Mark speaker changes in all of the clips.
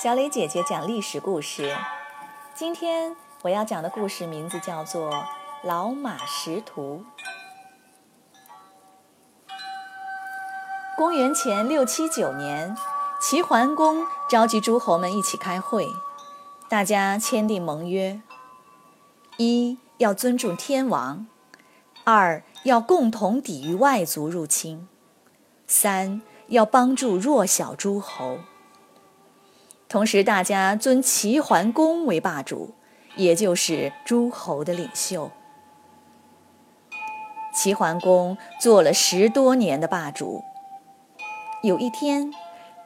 Speaker 1: 小磊姐姐讲历史故事。今天我要讲的故事名字叫做《老马识途》。公元前六七九年，齐桓公召集诸侯们一起开会，大家签订盟约：一要尊重天王；二要共同抵御外族入侵；三要帮助弱小诸侯。同时，大家尊齐桓公为霸主，也就是诸侯的领袖。齐桓公做了十多年的霸主。有一天，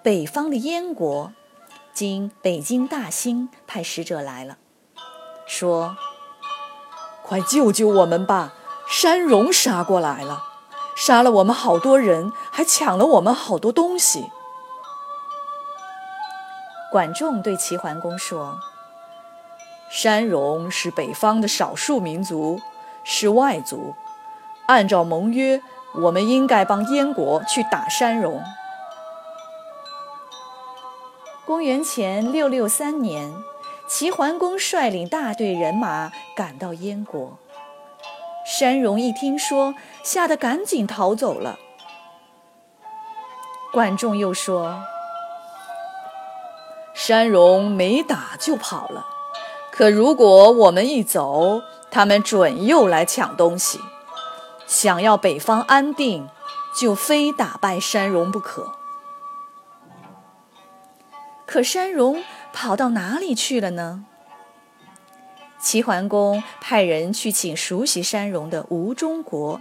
Speaker 1: 北方的燕国今北京大兴派使者来了，说：“
Speaker 2: 快救救我们吧！山戎杀过来了，杀了我们好多人，还抢了我们好多东西。”
Speaker 1: 管仲对齐桓公说：“
Speaker 2: 山戎是北方的少数民族，是外族。按照盟约，我们应该帮燕国去打山戎。”
Speaker 1: 公元前六六三年，齐桓公率领大队人马赶到燕国。山戎一听说，吓得赶紧逃走了。管仲又说。
Speaker 2: 山戎没打就跑了，可如果我们一走，他们准又来抢东西。想要北方安定，就非打败山戎不可。
Speaker 1: 可山戎跑到哪里去了呢？齐桓公派人去请熟悉山戎的吴中国，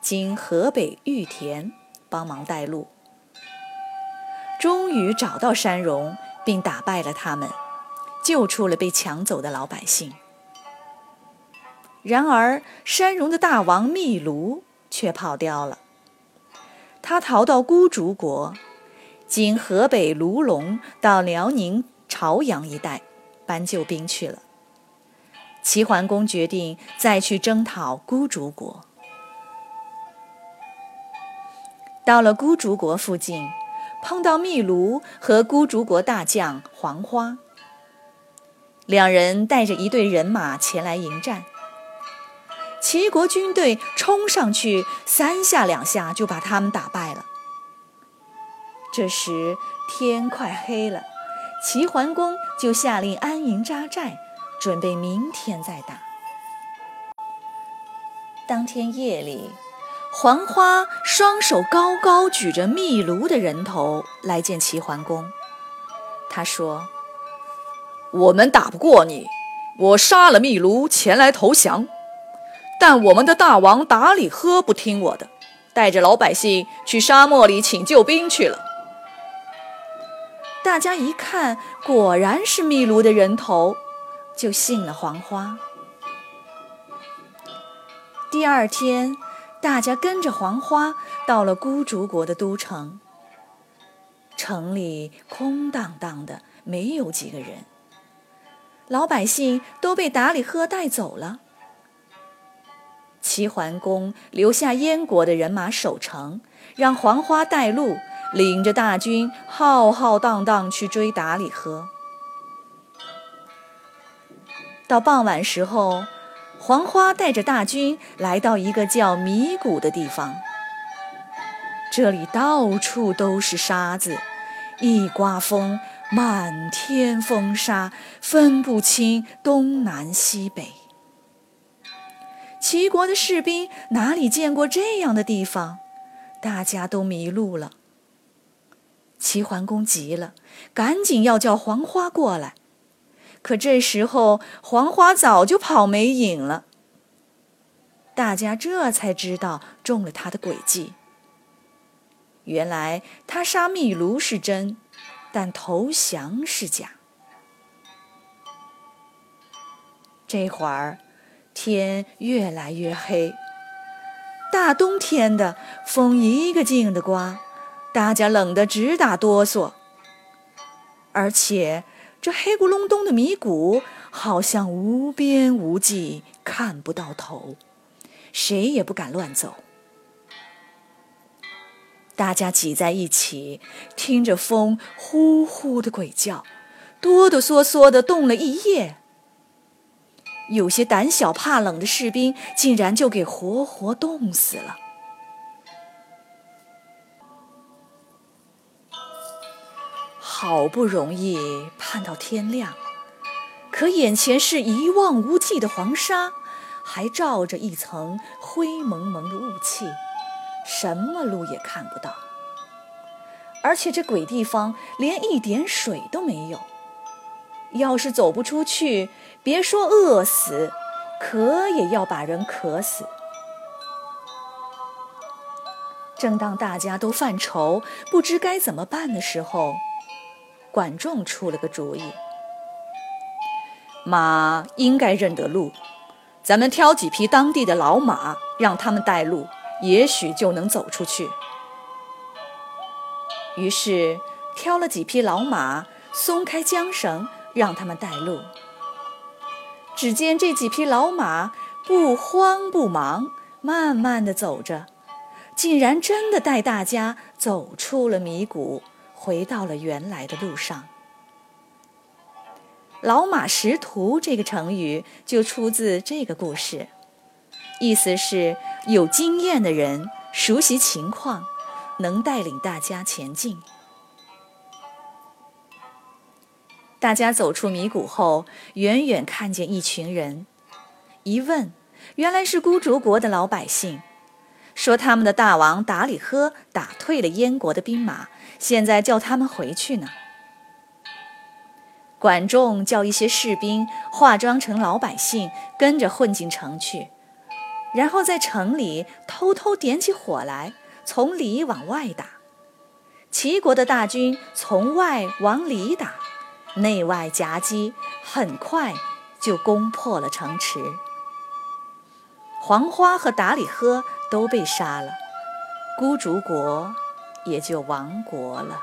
Speaker 1: 经河北玉田帮忙带路，终于找到山戎。并打败了他们，救出了被抢走的老百姓。然而，山戎的大王密卢却跑掉了。他逃到孤竹国，经河北卢龙到辽宁朝阳一带搬救兵去了。齐桓公决定再去征讨孤竹国。到了孤竹国附近。碰到秘卢和孤竹国大将黄花，两人带着一队人马前来迎战。齐国军队冲上去，三下两下就把他们打败了。这时天快黑了，齐桓公就下令安营扎寨，准备明天再打。当天夜里。黄花双手高高举着密卢的人头来见齐桓公。他说：“
Speaker 2: 我们打不过你，我杀了密卢前来投降。但我们的大王达里喝不听我的，带着老百姓去沙漠里请救兵去了。”
Speaker 1: 大家一看，果然是秘卢的人头，就信了黄花。第二天。大家跟着黄花到了孤竹国的都城，城里空荡荡的，没有几个人。老百姓都被达里赫带走了。齐桓公留下燕国的人马守城，让黄花带路，领着大军浩浩荡荡去追达里赫。到傍晚时候。黄花带着大军来到一个叫迷谷的地方，这里到处都是沙子，一刮风，满天风沙，分不清东南西北。齐国的士兵哪里见过这样的地方？大家都迷路了。齐桓公急了，赶紧要叫黄花过来。可这时候，黄花早就跑没影了。大家这才知道中了他的诡计。原来他杀秘卢是真，但投降是假。这会儿天越来越黑，大冬天的，风一个劲的刮，大家冷得直打哆嗦，而且。这黑咕隆咚的迷谷好像无边无际，看不到头，谁也不敢乱走。大家挤在一起，听着风呼呼的鬼叫，哆哆嗦嗦的冻了一夜。有些胆小怕冷的士兵竟然就给活活冻死了。好不容易盼到天亮，可眼前是一望无际的黄沙，还罩着一层灰蒙蒙的雾气，什么路也看不到。而且这鬼地方连一点水都没有，要是走不出去，别说饿死，渴也要把人渴死。正当大家都犯愁，不知该怎么办的时候，管仲出了个主意：马应该认得路，咱们挑几匹当地的老马，让他们带路，也许就能走出去。于是挑了几匹老马，松开缰绳，让他们带路。只见这几匹老马不慌不忙，慢慢的走着，竟然真的带大家走出了迷谷。回到了原来的路上。老马识途这个成语就出自这个故事，意思是有经验的人，熟悉情况，能带领大家前进。大家走出迷谷后，远远看见一群人，一问，原来是孤竹国的老百姓。说他们的大王达里赫打退了燕国的兵马，现在叫他们回去呢。管仲叫一些士兵化妆成老百姓，跟着混进城去，然后在城里偷偷点起火来，从里往外打。齐国的大军从外往里打，内外夹击，很快就攻破了城池。黄花和达里赫。都被杀了，孤竹国也就亡国了。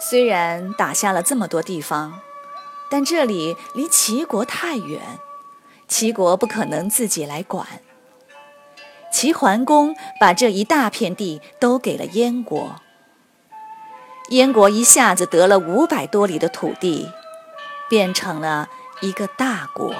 Speaker 1: 虽然打下了这么多地方，但这里离齐国太远，齐国不可能自己来管。齐桓公把这一大片地都给了燕国，燕国一下子得了五百多里的土地，变成了一个大国。